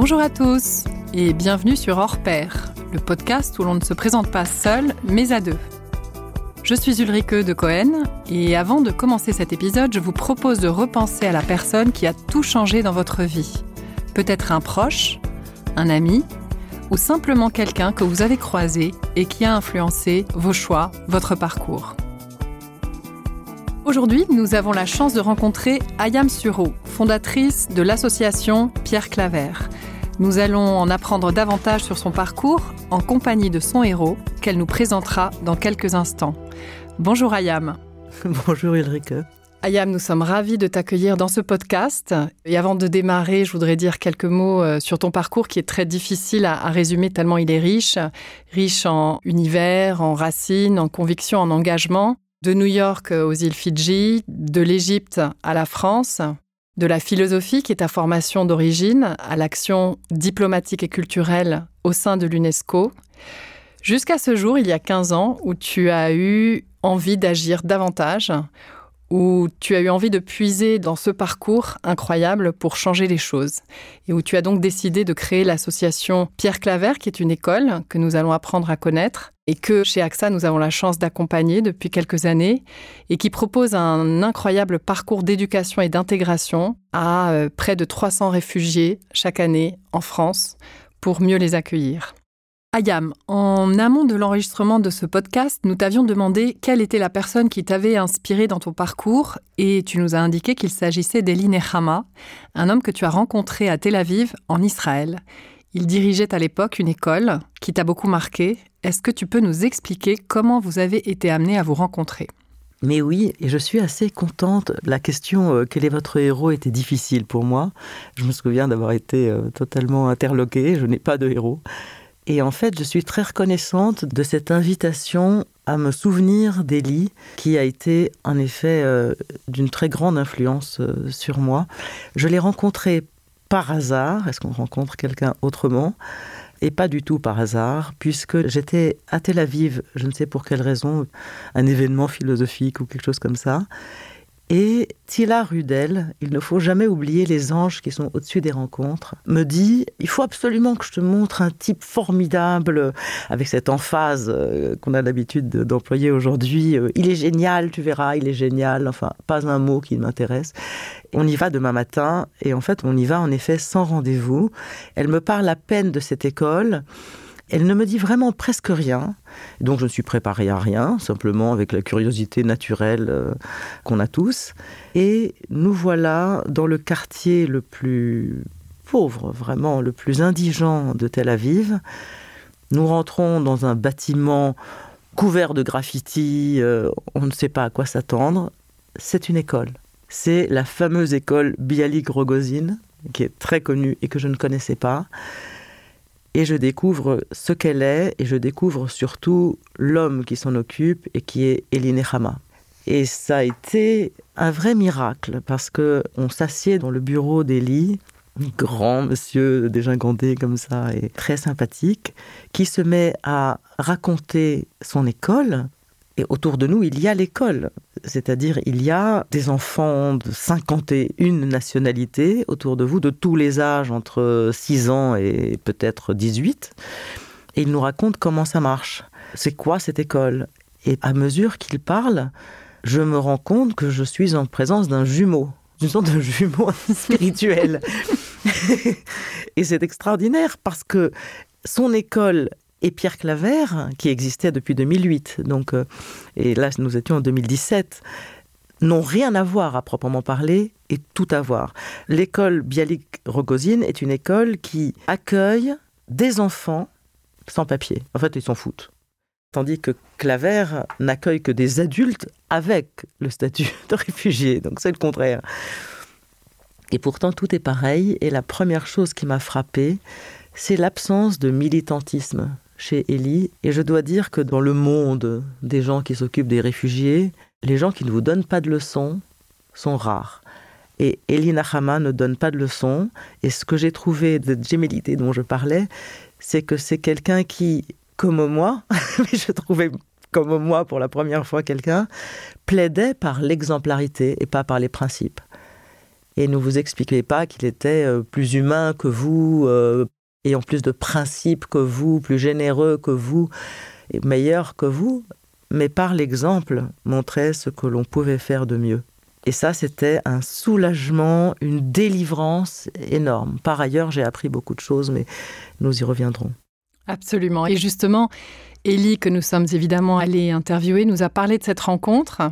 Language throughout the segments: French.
Bonjour à tous et bienvenue sur Hors Pair, le podcast où l'on ne se présente pas seul mais à deux. Je suis Ulrike de Cohen et avant de commencer cet épisode, je vous propose de repenser à la personne qui a tout changé dans votre vie. Peut-être un proche, un ami ou simplement quelqu'un que vous avez croisé et qui a influencé vos choix, votre parcours. Aujourd'hui, nous avons la chance de rencontrer Ayam Suro, fondatrice de l'association Pierre Claver. Nous allons en apprendre davantage sur son parcours en compagnie de son héros qu'elle nous présentera dans quelques instants. Bonjour Ayam. Bonjour Ulrike. Ayam, nous sommes ravis de t'accueillir dans ce podcast. Et avant de démarrer, je voudrais dire quelques mots euh, sur ton parcours qui est très difficile à, résumer tellement il est riche. Riche en univers, en racines, en convictions, en engagement. De New York aux îles Fidji, de l'Égypte à la France, de la philosophie, qui est ta formation d'origine, à l'action diplomatique et culturelle au sein de l'UNESCO, jusqu'à ce jour, il y a 15 ans, où tu as eu envie d'agir davantage, où tu as eu envie de puiser dans ce parcours incroyable pour changer les choses, et où tu as donc décidé de créer l'association Pierre Claver, qui est une école que nous allons apprendre à connaître, et que chez AXA, nous avons la chance d'accompagner depuis quelques années, et qui propose un incroyable parcours d'éducation et d'intégration à euh, près de 300 réfugiés chaque année en France pour mieux les accueillir. Ayam, en amont de l'enregistrement de ce podcast, nous t'avions demandé quelle était la personne qui t'avait inspiré dans ton parcours et tu nous as indiqué qu'il s'agissait d'Eli Nechama, un homme que tu as rencontré à Tel Aviv, en Israël. Il dirigeait à l'époque une école qui t'a beaucoup marqué. Est-ce que tu peux nous expliquer comment vous avez été amené à vous rencontrer? Mais oui, et je suis assez contente. La question euh, quel est votre héros était difficile pour moi. Je me souviens d'avoir été euh, totalement interloquée. Je n'ai pas de héros. Et en fait, je suis très reconnaissante de cette invitation à me souvenir d'Elie, qui a été en effet euh, d'une très grande influence euh, sur moi. Je l'ai rencontré par hasard. Est-ce qu'on rencontre quelqu'un autrement? Et pas du tout par hasard, puisque j'étais à Tel Aviv, je ne sais pour quelle raison, un événement philosophique ou quelque chose comme ça, et Tila Rudel, il ne faut jamais oublier les anges qui sont au-dessus des rencontres, me dit il faut absolument que je te montre un type formidable avec cette emphase euh, qu'on a l'habitude d'employer aujourd'hui. Euh, il est génial, tu verras, il est génial. Enfin, pas un mot qui m'intéresse. On y va demain matin et en fait, on y va en effet sans rendez-vous. Elle me parle à peine de cette école. Elle ne me dit vraiment presque rien. Donc je ne suis préparé à rien, simplement avec la curiosité naturelle euh, qu'on a tous. Et nous voilà dans le quartier le plus pauvre, vraiment le plus indigent de Tel Aviv. Nous rentrons dans un bâtiment couvert de graffitis, euh, on ne sait pas à quoi s'attendre. C'est une école. C'est la fameuse école Bialik Rogozin, qui est très connue et que je ne connaissais pas et je découvre ce qu'elle est et je découvre surtout l'homme qui s'en occupe et qui est Eline Hama. Et ça a été un vrai miracle parce que on s'assied dans le bureau d'Elie, grand monsieur dégingandé comme ça et très sympathique, qui se met à raconter son école et autour de nous, il y a l'école. C'est-à-dire, il y a des enfants de 51 nationalités autour de vous, de tous les âges, entre 6 ans et peut-être 18. Et il nous raconte comment ça marche. C'est quoi cette école? Et à mesure qu'il parle, je me rends compte que je suis en présence d'un jumeau, d'une sorte de jumeau spirituel. et c'est extraordinaire parce que son école et Pierre Claver, qui existait depuis 2008, donc, euh, et là nous étions en 2017, n'ont rien à voir à proprement parler et tout à voir. L'école Bialik Rogozine est une école qui accueille des enfants sans papier. En fait, ils s'en foutent. Tandis que Claver n'accueille que des adultes avec le statut de réfugié. Donc c'est le contraire. Et pourtant, tout est pareil. Et la première chose qui m'a frappée, c'est l'absence de militantisme chez Elie. Et je dois dire que dans le monde des gens qui s'occupent des réfugiés, les gens qui ne vous donnent pas de leçons sont rares. Et Elie Nahama ne donne pas de leçons. Et ce que j'ai trouvé de gémellité dont je parlais, c'est que c'est quelqu'un qui, comme moi, mais je trouvais comme moi pour la première fois quelqu'un, plaidait par l'exemplarité et pas par les principes. Et ne vous expliquez pas qu'il était euh, plus humain que vous, euh, ayant plus de principes que vous, plus généreux que vous, et meilleur que vous, mais par l'exemple, montrait ce que l'on pouvait faire de mieux. Et ça, c'était un soulagement, une délivrance énorme. Par ailleurs, j'ai appris beaucoup de choses, mais nous y reviendrons. Absolument. Et justement, Élie, que nous sommes évidemment allés interviewer, nous a parlé de cette rencontre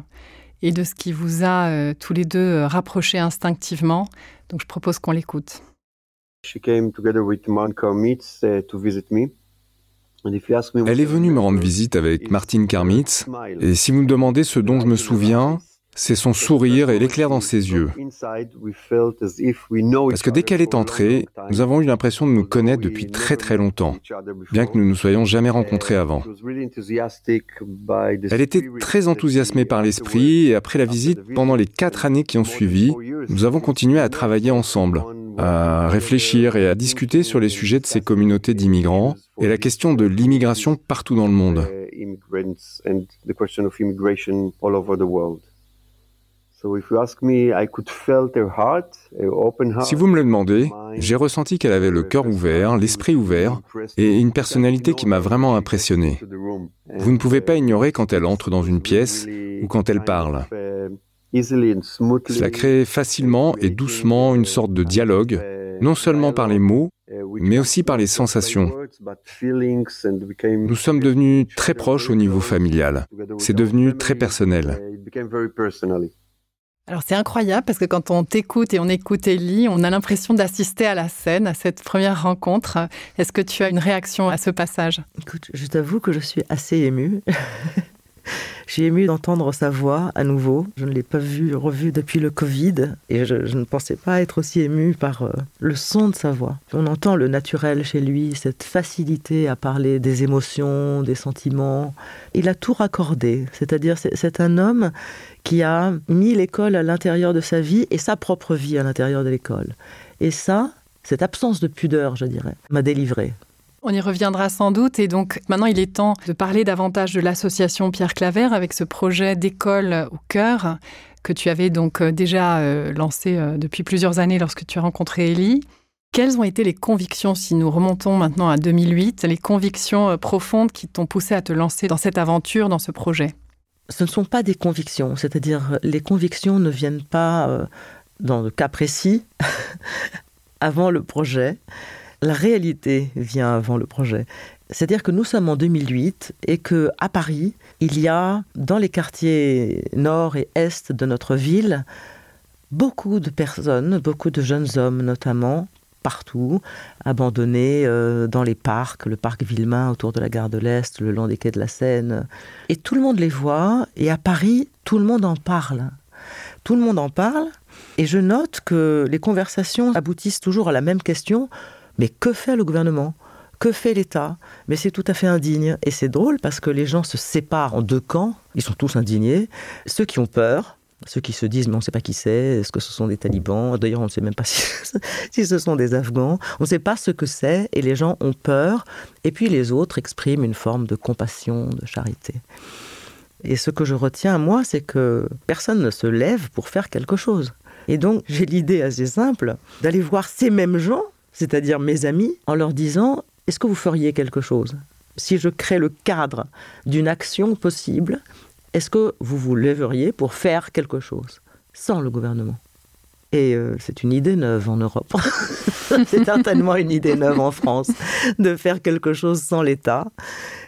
et de ce qui vous a euh, tous les deux euh, rapprochés instinctivement. Donc je propose qu'on l'écoute. Elle est venue me rendre visite avec Martin Karmitz, et si vous me demandez ce dont je me souviens, c'est son sourire et l'éclair dans ses yeux. Parce que dès qu'elle est entrée, nous avons eu l'impression de nous connaître depuis très très longtemps, bien que nous ne nous soyons jamais rencontrés avant. Elle était très enthousiasmée par l'esprit et après la visite, pendant les quatre années qui ont suivi, nous avons continué à travailler ensemble, à réfléchir et à discuter sur les sujets de ces communautés d'immigrants et la question de l'immigration partout dans le monde. Si vous me le demandez, j'ai ressenti qu'elle avait le cœur ouvert, l'esprit ouvert et une personnalité qui m'a vraiment impressionné. Vous ne pouvez pas ignorer quand elle entre dans une pièce ou quand elle parle. Cela crée facilement et doucement une sorte de dialogue, non seulement par les mots, mais aussi par les sensations. Nous sommes devenus très proches au niveau familial. C'est devenu très personnel. Alors c'est incroyable parce que quand on t'écoute et on écoute Ellie, on a l'impression d'assister à la scène, à cette première rencontre. Est-ce que tu as une réaction à ce passage? Écoute, je t'avoue que je suis assez émue. J'ai ému d'entendre sa voix à nouveau. Je ne l'ai pas vue, revue depuis le Covid et je, ne pensais pas être aussi ému par euh, le son de sa voix. On entend le naturel chez lui, cette facilité à parler des émotions, des sentiments. Il a tout raccordé, c'est-à-dire c'est un homme qui a mis l'école à l'intérieur de sa vie et sa propre vie à l'intérieur de l'école. Et ça, cette absence de pudeur, je dirais, m'a délivré. On y reviendra sans doute. Et donc, maintenant, il est temps de parler davantage de l'association Pierre Claver avec ce projet d'école au cœur que tu avais donc euh, déjà euh, lancé euh, depuis plusieurs années lorsque tu as rencontré Ellie. Quelles ont été les convictions, si nous remontons maintenant à 2008, les convictions profondes qui t'ont poussé à te lancer dans cette aventure, dans ce projet? Ce ne sont pas des convictions, c'est-à-dire les convictions ne viennent pas dans le cas précis avant le projet la réalité vient avant le projet. C'est-à-dire que nous sommes en 2008 et que à Paris, il y a dans les quartiers nord et est de notre ville beaucoup de personnes, beaucoup de jeunes hommes notamment, partout, abandonnés euh, dans les parcs, le parc Villemain autour de la gare de l'Est, le long des quais de la Seine. Et tout le monde les voit, et à Paris, tout le monde en parle. Tout le monde en parle, et je note que les conversations aboutissent toujours à la même question mais que fait le gouvernement? Que fait l'État? Mais c'est tout à fait indigne. Et c'est drôle parce que les gens se séparent en deux camps. Ils sont tous indignés. Ceux qui ont peur, ceux qui se disent mais on ne sait pas qui c'est, est-ce que ce sont des talibans? D'ailleurs on ne sait même pas si, si ce sont des Afghans. On ne sait pas ce que c'est et les gens ont peur. Et puis les autres expriment une forme de compassion, de charité. Et ce que je retiens, moi, c'est que personne ne se lève pour faire quelque chose. Et donc j'ai l'idée assez simple d'aller voir ces mêmes gens c'est-à-dire mes amis, en leur disant est-ce que vous feriez quelque chose? Si je crée le cadre d'une action possible, est-ce que vous vous lèveriez pour faire quelque chose sans le gouvernement? Et euh, c'est une idée neuve en Europe. c'est certainement une idée neuve en France de faire quelque chose sans l'État.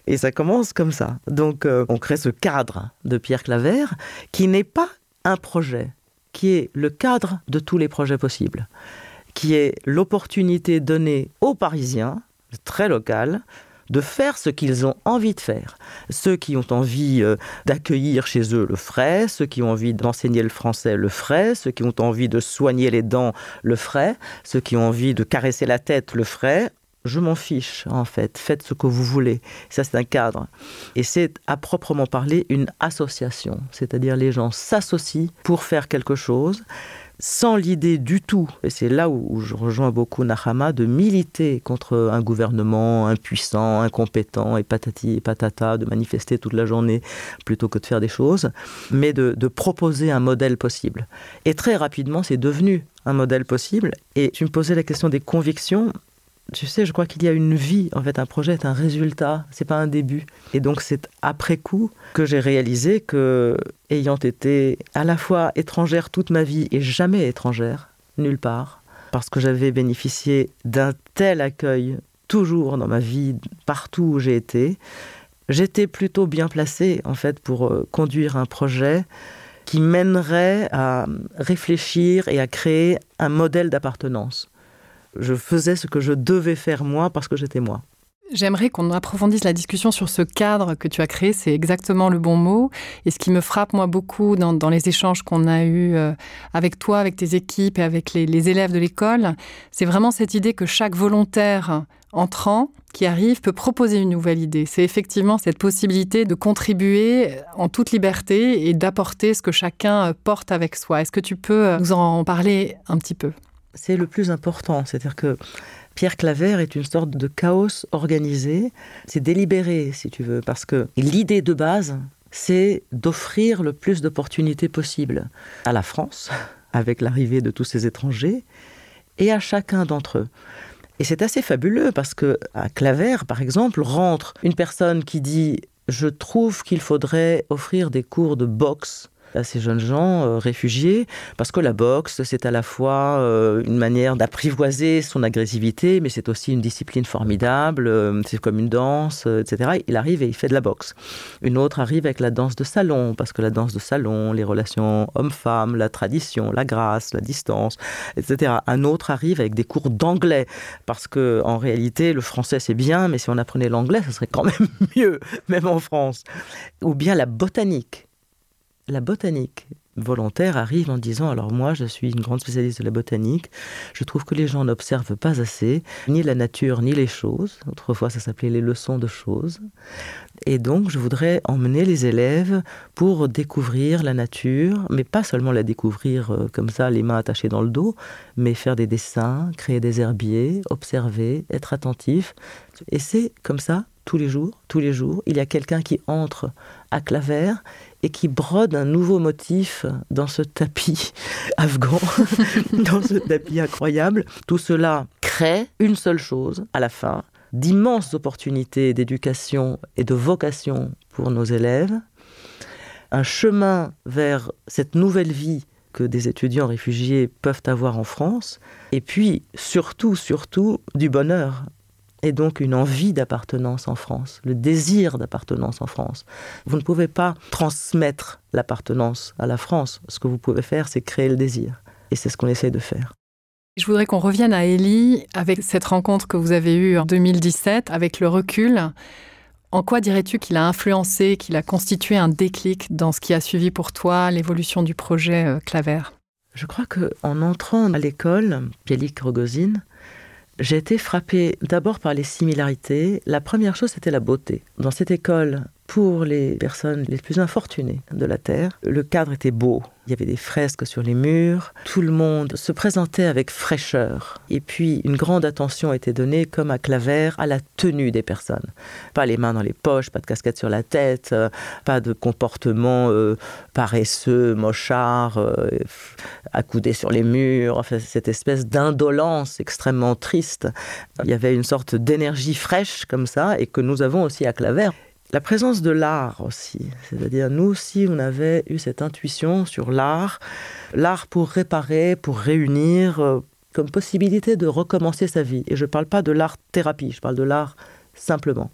Et ça commence comme ça. Donc euh, on crée ce cadre de Pierre Claver qui n'est pas un projet, qui est le cadre de tous les projets possibles qui est l'opportunité donnée aux Parisiens, très local, de faire ce qu'ils ont envie de faire. Ceux qui ont envie euh, d'accueillir chez eux le feraient, ceux qui ont envie d'enseigner le français le feraient, ceux qui ont envie de soigner les dents le feraient, ceux qui ont envie de caresser la tête le feraient, je m'en fiche en fait, faites ce que vous voulez. Ça c'est un cadre. Et c'est à proprement parler une association, c'est-à-dire les gens s'associent pour faire quelque chose sans l'idée du tout, et c'est là où je rejoins beaucoup Nahama, de militer contre un gouvernement impuissant, incompétent et patati et patata, de manifester toute la journée plutôt que de faire des choses, mais de, de proposer un modèle possible. Et très rapidement, c'est devenu un modèle possible. Et tu me posais la question des convictions tu sais, je crois qu'il y a une vie. En fait, un projet est un résultat, c'est pas un début. Et donc, c'est après coup que j'ai réalisé que, ayant été à la fois étrangère toute ma vie et jamais étrangère, nulle part, parce que j'avais bénéficié d'un tel accueil toujours dans ma vie, partout où j'ai été, j'étais plutôt bien placée, en fait, pour euh, conduire un projet qui mènerait à réfléchir et à créer un modèle d'appartenance je faisais ce que je devais faire moi parce que j'étais moi. J'aimerais qu'on approfondisse la discussion sur ce cadre que tu as créé, c'est exactement le bon mot. Et ce qui me frappe, moi, beaucoup dans, les échanges qu'on a eus euh, avec toi, avec tes équipes et avec les, élèves de l'école, c'est vraiment cette idée que chaque volontaire entrant qui arrive peut proposer une nouvelle idée. C'est effectivement cette possibilité de contribuer en toute liberté et d'apporter ce que chacun porte avec soi. Est-ce que tu peux euh, nous en parler un petit peu? C'est le plus important. C'est-à-dire que Pierre Claver est une sorte de chaos organisé. C'est délibéré, si tu veux, parce que l'idée de base, c'est d'offrir le plus d'opportunités possibles à la France, avec l'arrivée de tous ces étrangers, et à chacun d'entre eux. Et c'est assez fabuleux parce que à Claver, par exemple, rentre une personne qui dit Je trouve qu'il faudrait offrir des cours de boxe à ces jeunes gens euh, réfugiés, parce que la boxe, c'est à la fois euh, une manière d'apprivoiser son agressivité, mais c'est aussi une discipline formidable, euh, c'est comme une danse, etc. Il arrive et il fait de la boxe. Une autre arrive avec la danse de salon, parce que la danse de salon, les relations homme-femme, la tradition, la grâce, la distance, etc. Un autre arrive avec des cours d'anglais, parce que en réalité, le français c'est bien, mais si on apprenait l'anglais, ce serait quand même mieux, même en France. Ou bien la botanique la botanique volontaire arrive en disant alors moi je suis une grande spécialiste de la botanique, je trouve que les gens n'observent pas assez ni la nature ni les choses. Autrefois ça s'appelait les leçons de choses. Et donc je voudrais emmener les élèves pour découvrir la nature, mais pas seulement la découvrir euh, comme ça les mains attachées dans le dos, mais faire des dessins, créer des herbiers, observer, être attentif. Et c'est comme ça tous les jours, tous les jours, il y a quelqu'un qui entre à Claver et qui brode un nouveau motif dans ce tapis afghan, dans ce tapis incroyable. Tout cela crée une seule chose à la fin, d'immenses opportunités d'éducation et de vocation pour nos élèves, un chemin vers cette nouvelle vie que des étudiants réfugiés peuvent avoir en France, et puis surtout, surtout, du bonheur et donc une envie d'appartenance en France, le désir d'appartenance en France. Vous ne pouvez pas transmettre l'appartenance à la France. Ce que vous pouvez faire, c'est créer le désir. Et c'est ce qu'on essaie de faire. Je voudrais qu'on revienne à Élie avec cette rencontre que vous avez eue en 2017, avec le recul. En quoi dirais-tu qu'il a influencé, qu'il a constitué un déclic dans ce qui a suivi pour toi l'évolution du projet euh, Claver? Je crois qu'en entrant à l'école, Bielik Rogozine, j'ai été frappée d'abord par les similarités. La première chose, c'était la beauté. Dans cette école, pour les personnes les plus infortunées de la Terre, le cadre était beau. Il y avait des fresques sur les murs, tout le monde se présentait avec fraîcheur. Et puis une grande attention était donnée, comme à Claver, à la tenue des personnes. Pas les mains dans les poches, pas de casquette sur la tête, euh, pas de comportement euh, paresseux, mochard, euh, accoudé sur les murs, enfin, cette espèce d'indolence extrêmement triste. Il y avait une sorte d'énergie fraîche comme ça, et que nous avons aussi à Claver la présence de l'art aussi. C'est-à-dire, nous aussi, on avait eu cette intuition sur l'art. L'art pour réparer, pour réunir, euh, comme possibilité de recommencer sa vie. Et je ne parle pas de l'art-thérapie, je parle de l'art simplement.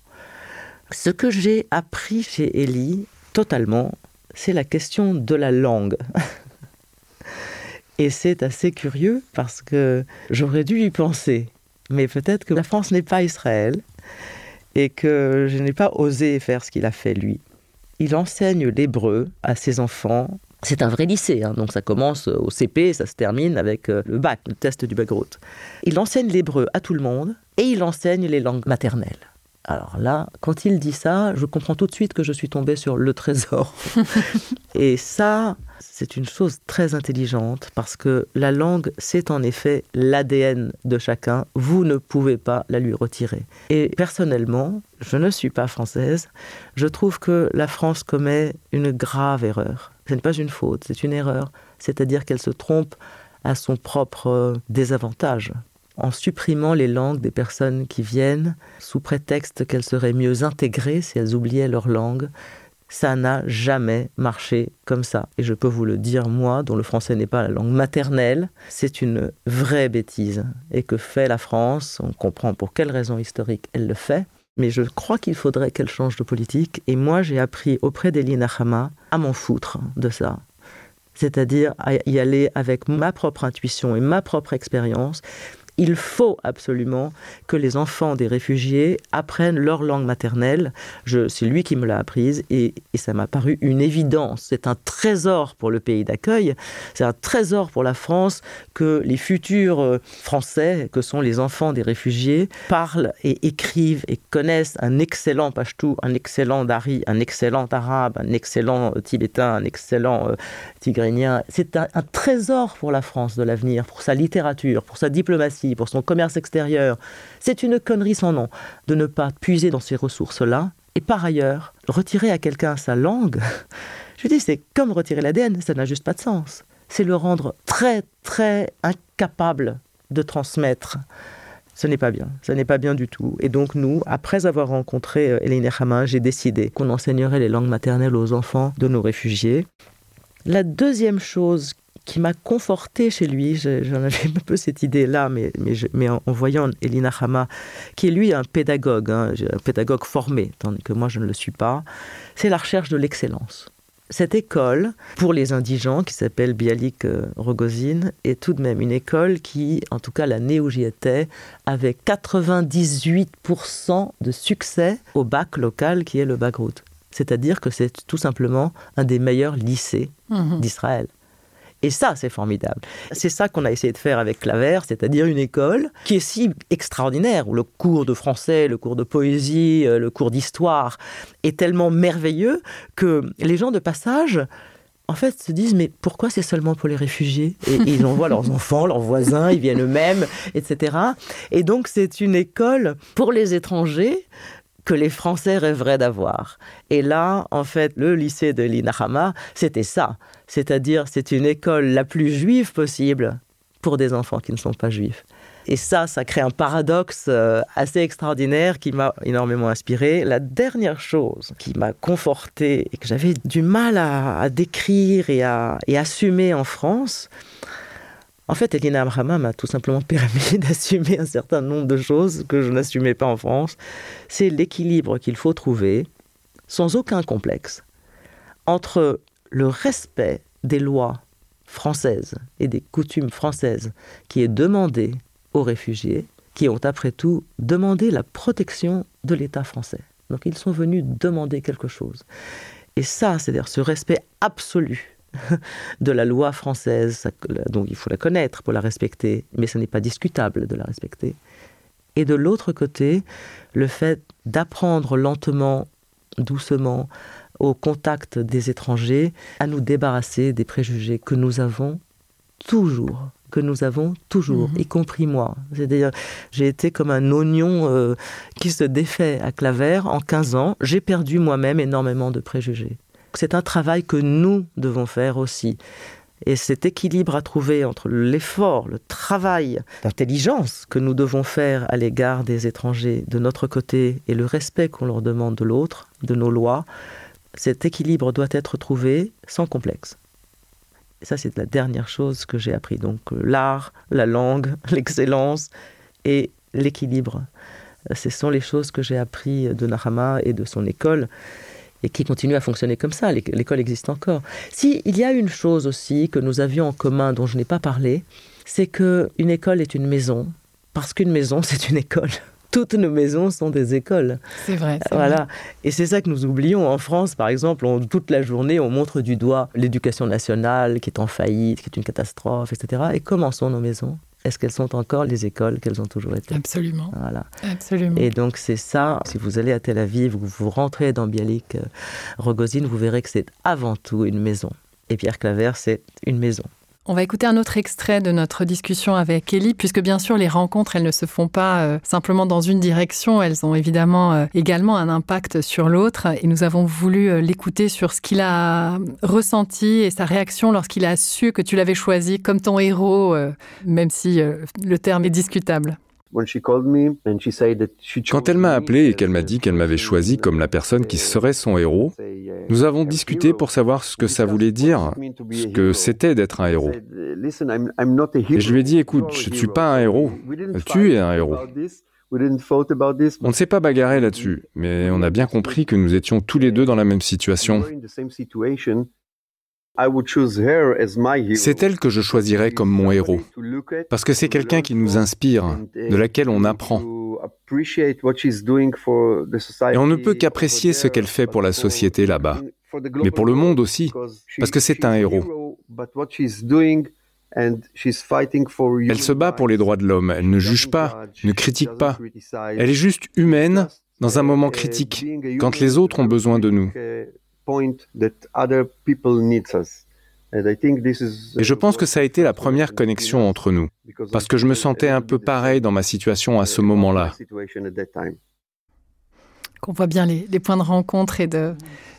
Ce que j'ai appris chez Ellie, totalement, c'est la question de la langue. Et c'est assez curieux parce que j'aurais dû y penser. Mais peut-être que la France n'est pas Israël et que je n'ai pas osé faire ce qu'il a fait lui. Il enseigne l'hébreu à ses enfants C'est un vrai lycée, hein. donc ça commence au CP, ça se termine avec euh, le bac, le test du bac Il enseigne l'hébreu à tout le monde et il enseigne les langues maternelles. Alors là, quand il dit ça, je comprends tout de suite que je suis tombée sur le trésor. et ça, c'est une chose très intelligente parce que la langue, c'est en effet l'ADN de chacun. Vous ne pouvez pas la lui retirer. Et personnellement, je ne suis pas française. Je trouve que la France commet une grave erreur. Ce n'est pas une faute, c'est une erreur. C'est-à-dire qu'elle se trompe à son propre désavantage en supprimant les langues des personnes qui viennent sous prétexte qu'elles seraient mieux intégrées si elles oubliaient leur langue. Ça n'a jamais marché comme ça. Et je peux vous le dire, moi, dont le français n'est pas la langue maternelle, c'est une vraie bêtise. Et que fait la France? On comprend pour quelles raisons historiques elle le fait. Mais je crois qu'il faudrait qu'elle change de politique. Et moi, j'ai appris auprès d'Elie Hama à m'en foutre de ça c'est-à-dire à y aller avec ma propre intuition et ma propre expérience, il faut absolument que les enfants des réfugiés apprennent leur langue maternelle. C'est lui qui me l'a apprise et, ça m'a paru une évidence. C'est un trésor pour le pays d'accueil, c'est un trésor pour la France que les futurs euh, Français, que sont les enfants des réfugiés, parlent et écrivent et connaissent un excellent pashtou, un excellent dari, un excellent arabe, un excellent euh, tibétain, un excellent euh, tigrénien. C'est un trésor pour la France de l'avenir, pour sa littérature, pour sa diplomatie pour son commerce extérieur. C'est une connerie sans nom de ne pas puiser dans ces ressources-là. Et par ailleurs, retirer à quelqu'un sa langue, je dis, c'est comme retirer l'ADN, ça n'a juste pas de sens. C'est le rendre très, très incapable de transmettre. Ce n'est pas bien, ce n'est pas bien du tout. Et donc nous, après avoir rencontré euh, Hélène Hama, j'ai décidé qu'on enseignerait les langues maternelles aux enfants de nos réfugiés. La deuxième chose qui m'a conforté chez lui. J'en avais un peu cette idée-là, mais, mais, en, voyant Elina Hama, qui est lui un pédagogue, hein, un pédagogue formé, tandis que moi je ne le suis pas, c'est la recherche de l'excellence. Cette école, pour les indigents, qui s'appelle Bialik euh, Rogozine, est tout de même une école qui, en tout cas l'année où j'y étais, avait 98% de succès au bac local qui est le bac route. C'est-à-dire que c'est tout simplement un des meilleurs lycées mmh d'Israël. Et ça, c'est formidable. C'est ça qu'on a essayé de faire avec Claver, c'est-à-dire une école qui est si extraordinaire, où le cours de français, le cours de poésie, euh, le cours d'histoire est tellement merveilleux que les gens de passage en fait, se disent mais pourquoi c'est seulement pour les réfugiés? Et, ils envoient leurs enfants, leurs voisins, ils viennent eux-mêmes, etc. Et donc c'est une école pour les étrangers que les Français rêveraient d'avoir. Et là, en fait, le lycée de l'Inahama, c'était ça. C'est-à-dire, c'est une école la plus juive possible pour des enfants qui ne sont pas juifs. Et ça, ça crée un paradoxe euh, assez extraordinaire qui m'a énormément inspiré. La dernière chose qui m'a conforté et que j'avais du mal à, décrire et à assumer en France, en fait, Elina Abraham m'a tout simplement permis d'assumer un certain nombre de choses que je n'assumais pas en France. C'est l'équilibre qu'il faut trouver, sans aucun complexe, entre le respect des lois françaises et des coutumes françaises qui est demandé aux réfugiés, qui ont après tout demandé la protection de l'État français. Donc ils sont venus demander quelque chose. Et ça, c'est-à-dire ce respect absolu de la loi française, donc il faut la connaître pour la respecter, mais ce n'est pas discutable de la respecter. Et de l'autre côté, le fait d'apprendre lentement, doucement, au contact des étrangers, à nous débarrasser des préjugés que nous avons toujours que nous avons toujours, mhm. y compris moi. C'est-à-dire, j'ai été comme un oignon euh, qui se défait à Claver en 15 ans. J'ai perdu moi-même énormément de préjugés c'est un travail que nous devons faire aussi. Et cet équilibre à trouver entre l'effort, le travail, l'intelligence que nous devons faire à l'égard des étrangers de notre côté et le respect qu'on leur demande de l'autre, de nos lois, cet équilibre doit être trouvé sans complexe. Ça, c'est la dernière chose que j'ai appris. Donc l'art, la langue, l'excellence et l'équilibre. Ce sont les choses que j'ai appris de Nahama et de son école et qui continue à fonctionner comme ça. L'école existe encore. Si il y a une chose aussi que nous avions en commun dont je n'ai pas parlé, c'est que une école est une maison parce qu'une maison c'est une école toutes nos maisons sont des écoles. C'est vrai. Voilà. Et c'est ça que nous oublions. En France, par exemple, toute la journée, on montre du doigt l'éducation nationale qui est en faillite, qui est une catastrophe, etc. Et comment sont nos maisons? Est-ce qu'elles sont encore les écoles qu'elles ont toujours été? Absolument. Voilà. Absolument. Et donc c'est ça, si vous allez à Tel Aviv, vous, vous rentrez dans Bialik, euh, Rogozine, vous verrez que c'est avant tout une maison. Et Pierre Claver, c'est une maison. On va écouter un autre extrait de notre discussion avec Ellie, puisque bien sûr les rencontres, elles ne se font pas euh, simplement dans une direction, elles ont évidemment euh, également un impact sur l'autre. Et nous avons voulu euh, l'écouter sur ce qu'il a ressenti et sa réaction lorsqu'il a su que tu l'avais choisi comme ton héros, même si le terme est discutable. Quand elle m'a appelé et qu'elle m'a dit qu'elle m'avait choisi comme la personne qui serait son héros, nous avons discuté pour savoir ce que ça voulait dire, ce que c'était d'être un héros. Et je lui ai dit, écoute, je ne suis pas un héros, tu es un héros. On ne s'est pas bagarré là-dessus, mais on a bien compris que nous étions tous les deux dans la même situation. C'est elle que je choisirais comme mon héros, parce que c'est quelqu'un qui nous inspire, de laquelle on apprend. Et on ne peut qu'apprécier ce qu'elle fait pour la société là-bas, mais pour le monde aussi, parce que c'est un héros. Elle se bat pour les droits de l'homme, elle ne juge pas, ne critique pas. Elle est juste humaine dans un moment critique, quand les autres ont besoin de nous. Et je pense que ça a été la première connexion entre nous, parce que je me sentais un peu pareil dans ma situation à ce moment-là. Qu'on voit bien les, les, points de rencontre et de,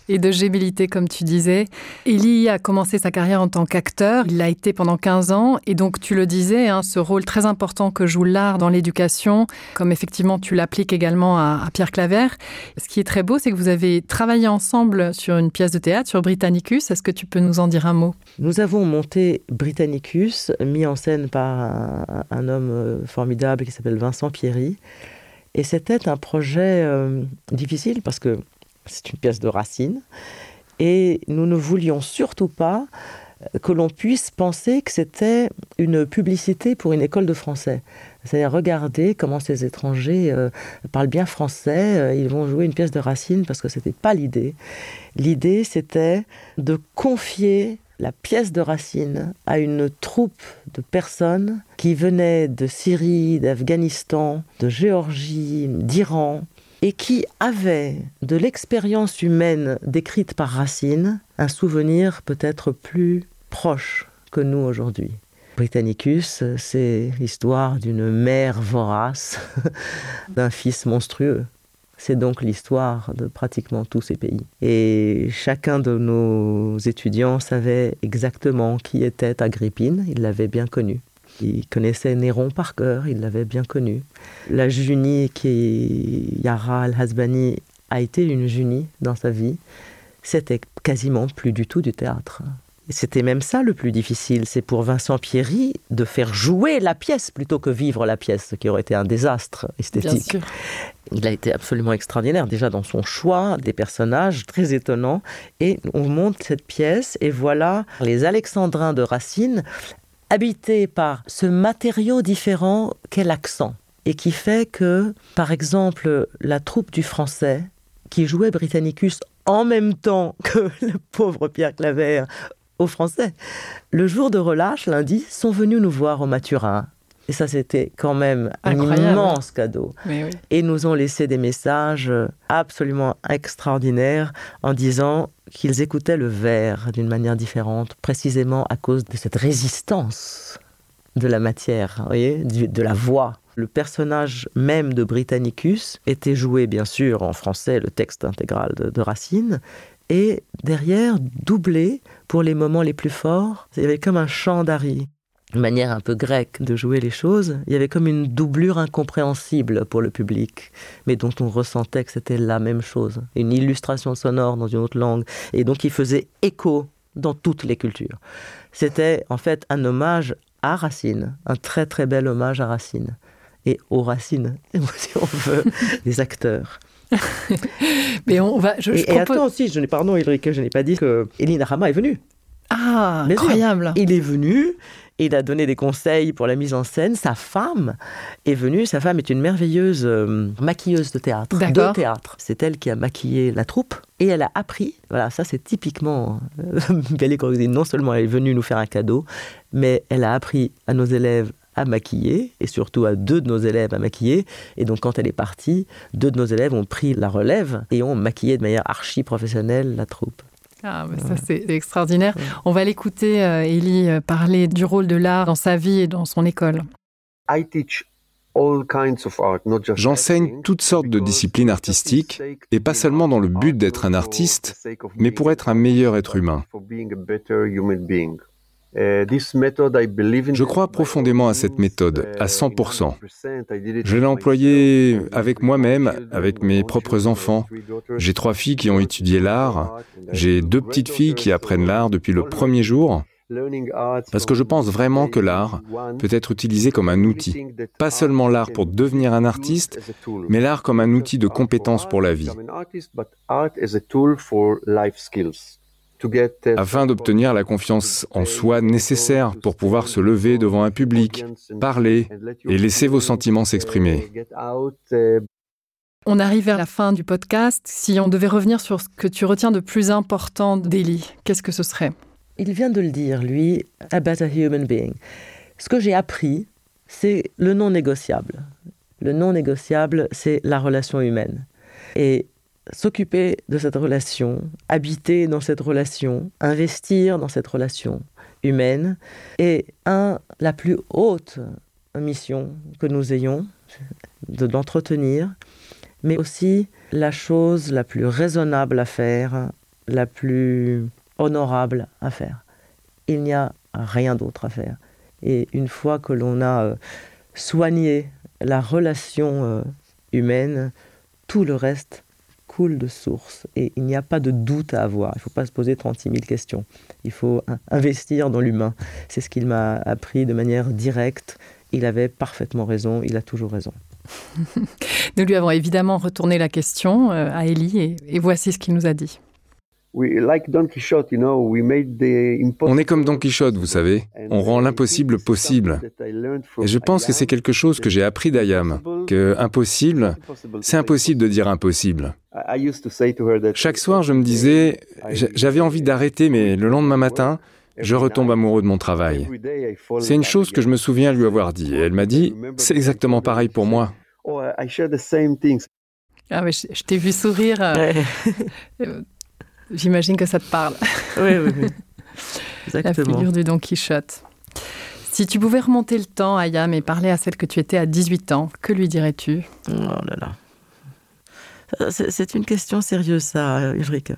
et de gébilité, comme tu disais. Eli a commencé sa carrière en tant qu'acteur. Il l'a été pendant 15 ans. Et donc, tu le disais, hein, ce rôle très important que joue l'art dans l'éducation, comme effectivement tu l'appliques également à, Pierre Claver. Ce qui est très beau, c'est que vous avez travaillé ensemble sur une pièce de théâtre, sur Britannicus. Est-ce que tu peux nous en dire un mot? Nous avons monté Britannicus, mis en scène par un, un homme euh, formidable qui s'appelle Vincent Pierry. Et c'était un projet euh, difficile parce que c'est une pièce de Racine. Et nous ne voulions surtout pas euh, que l'on puisse penser que c'était une publicité pour une école de français. C'est-à-dire regarder comment ces étrangers euh, parlent bien français, euh, ils vont jouer une pièce de Racine parce que ce n'était pas l'idée. L'idée, c'était de confier la pièce de Racine à une troupe de personnes qui venaient de Syrie, d'Afghanistan, de Géorgie, d'Iran, et qui avaient de l'expérience humaine décrite par Racine un souvenir peut-être plus proche que nous aujourd'hui. Britannicus, c'est l'histoire d'une mère vorace, d'un fils monstrueux. C'est donc l'histoire de pratiquement tous ces pays. Et chacun de nos étudiants savait exactement qui était Agrippine, il l'avait bien connu. Il connaissait Néron par cœur, il l'avait bien connu. La Junie qui est Yara al-Hasbani a été une Junie dans sa vie. C'était quasiment plus du tout du théâtre. C'était même ça le plus difficile, c'est pour Vincent Pierry de faire jouer la pièce plutôt que vivre la pièce, ce qui aurait été un désastre esthétique. Il a été absolument extraordinaire, déjà dans son choix des personnages, très étonnant. Et on monte cette pièce, et voilà les Alexandrins de Racine habité par ce matériau différent qu'est l'accent, et qui fait que, par exemple, la troupe du français, qui jouait Britannicus en même temps que le pauvre Pierre Claver au français, le jour de relâche, lundi, sont venus nous voir au Maturin et ça, c'était quand même un immense cadeau. Et nous ont laissé des messages absolument extraordinaires en disant qu'ils écoutaient le verre d'une manière différente, précisément à cause de cette résistance de la matière, voyez, de la voix. Le personnage même de Britannicus était joué, bien sûr, en français, le texte intégral de, de Racine, et derrière, doublé pour les moments les plus forts, il y avait comme un chant d'Harry manière un peu grecque de jouer les choses, il y avait comme une doublure incompréhensible pour le public, mais dont on ressentait que c'était la même chose, une illustration sonore dans une autre langue, et donc il faisait écho dans toutes les cultures. C'était en fait un hommage à Racine, un très très bel hommage à Racine, et aux Racines, si on veut, des acteurs. mais on va. Je, et, attends aussi, je n'ai pardon Ulrike, je n'ai pas dit que Eline Rama est venue. Ah, incroyable. il est venu il a donné des conseils pour la mise en scène. Sa femme est venue. Sa femme est une merveilleuse euh, maquilleuse de théâtre. De théâtre. C'est elle qui a maquillé la troupe. Et elle a appris, voilà, ça c'est typiquement euh, Non seulement elle est venue nous faire un cadeau, mais elle a appris à nos élèves à maquiller, et surtout à deux de nos élèves à maquiller. Et donc quand elle est partie, deux de nos élèves ont pris la relève et ont maquillé de manière archi professionnelle la troupe. Ah, ça c'est extraordinaire. On va l'écouter, euh, Élie, euh, parler du rôle de l'art dans sa vie et dans son école. J'enseigne toutes sortes de disciplines artistiques, et pas seulement dans le but d'être un artiste, mais pour être un meilleur être humain. Euh, Je crois profondément à cette méthode, à 100%. Je l'ai employée avec moi-même, avec mes propres enfants. J'ai trois filles qui ont étudié l'art. J'ai deux petites filles qui apprennent l'art depuis le premier jour. Parce que je pense vraiment que l'art peut être utilisé comme un outil. Pas seulement l'art pour devenir un artiste, mais l'art comme un outil de compétence pour la vie afin d'obtenir la confiance en soi nécessaire pour pouvoir se lever devant un public, parler et laisser vos sentiments s'exprimer. On arrive à la fin du podcast. Si on devait revenir sur ce que tu retiens de plus important d'Eli, qu'est-ce que ce serait? Il vient de le dire, lui, about a human being. Ce que j'ai appris, c'est le non négociable. Le non négociable, c'est la relation humaine. Et s'occuper de cette relation, habiter dans cette relation, investir dans cette relation humaine est un la plus haute mission que nous ayons de l'entretenir, mais aussi la chose la plus raisonnable à faire, la plus honorable à faire. Il n'y a rien d'autre à faire. Et une fois que l'on a euh, soigné la relation euh, humaine, tout le reste de source et il n'y a pas de doute à avoir. Il ne faut pas se poser 36 000 questions. Il faut investir dans l'humain. C'est ce qu'il m'a appris de manière directe. Il avait parfaitement raison, il a toujours raison. nous lui avons évidemment retourné la question euh, à Elie et, et voici ce qu'il nous a dit. On est comme Don Quichotte, vous savez. On rend l'impossible possible. Et je pense que c'est quelque chose que j'ai appris d'Ayam, que impossible, c'est impossible de dire impossible. Chaque soir, je me disais, j'avais envie d'arrêter, mais le lendemain matin, je retombe amoureux de mon travail. C'est une chose que je me souviens lui avoir dit. Et elle m'a dit, c'est exactement pareil pour moi. Ah, mais je, t'ai vu sourire. Euh, J'imagine que ça te parle. Oui, oui, oui. Exactement. La figure du Don Quichotte. Si tu pouvais remonter le temps, Ayam, et parler à celle que tu étais à 18 ans, que lui dirais-tu? Oh là là. Euh, c'est une question sérieuse, ça, Ulrich.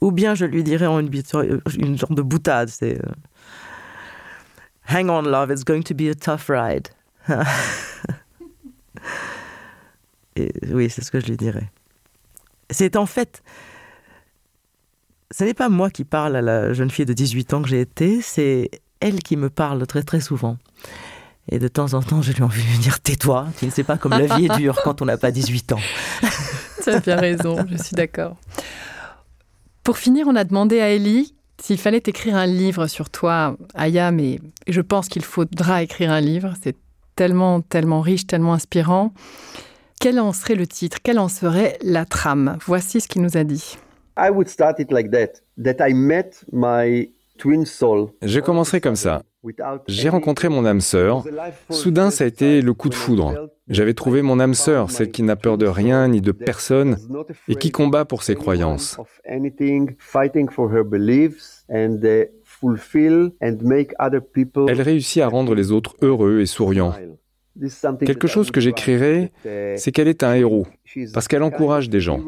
Ou bien je lui dirais en une, une sorte de boutade, c'est euh, Hang on, love, it's going to be a tough ride. et, oui, c'est ce que je lui dirais. C'est en fait, ce n'est pas moi qui parle à la jeune fille de 18 ans que j'ai été, c'est elle qui me parle très très souvent. Et de temps en temps, je lui ai envie de dire tais-toi, tu ne sais pas comme la vie est dure quand on n'a pas 18 ans. tu as bien raison, je suis d'accord. Pour finir, on a demandé à Ellie s'il fallait écrire un livre sur toi, Aya, mais je pense qu'il faudra écrire un livre. C'est tellement, tellement riche, tellement inspirant. Quel en serait le titre? Quelle en serait la trame? Voici ce qu'il nous a dit. Je commencerai comme ça. J'ai rencontré mon âme sœur. Soudain, ça a été le coup de foudre. J'avais trouvé mon âme sœur, celle qui n'a peur de rien ni de personne et qui combat pour ses croyances. Elle réussit à rendre les autres heureux et souriants. Quelque chose que j'écrirai, c'est qu'elle est un héros, parce qu'elle encourage des gens.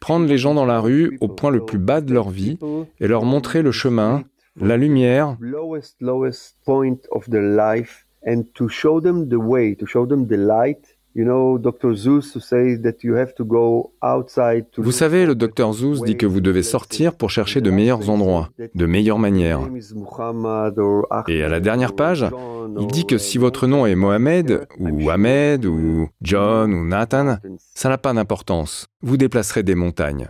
Prendre les gens dans la rue au point le plus bas de leur vie et leur montrer le chemin, la lumière, vous savez, le docteur Zeus dit que vous devez sortir pour chercher de meilleurs endroits, de meilleures manières. Et à la dernière page, il dit que si votre nom est Mohamed, ou Ahmed, ou John, ou Nathan, ça n'a pas d'importance. Vous déplacerez des montagnes.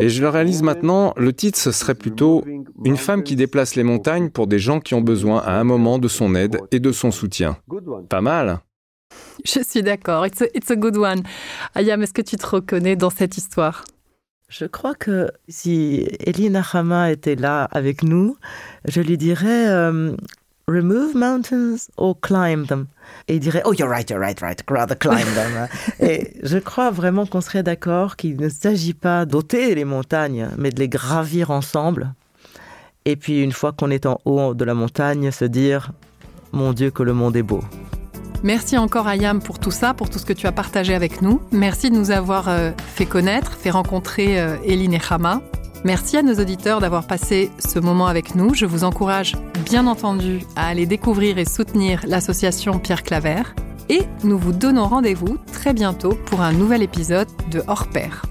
Et je le réalise maintenant, le titre ce serait plutôt Une femme qui déplace les montagnes pour des gens qui ont besoin à un moment de son aide et de son soutien. Pas mal. Je suis d'accord, it's, it's a, good one. Ayam, est-ce que tu te reconnais dans cette histoire? Je crois que si Elina Hama était là avec nous, je lui dirais euh, remove mountains or climb them. Et il dirait, oh, you're right, you're right, right, rather climb them. et je crois vraiment qu'on serait d'accord qu'il ne s'agit pas d'ôter les montagnes, mais de les gravir ensemble. Et puis, une fois qu'on est en haut de la montagne, se dire, mon Dieu, que le monde est beau. Merci encore Ayam pour tout ça, pour tout ce que tu as partagé avec nous. Merci de nous avoir euh, fait connaître, fait rencontrer euh, Eline et Hama. Merci à nos auditeurs d'avoir passé ce moment avec nous. Je vous encourage bien entendu à aller découvrir et soutenir l'association Pierre Claver. Et nous vous donnons rendez-vous très bientôt pour un nouvel épisode de Hors Pair.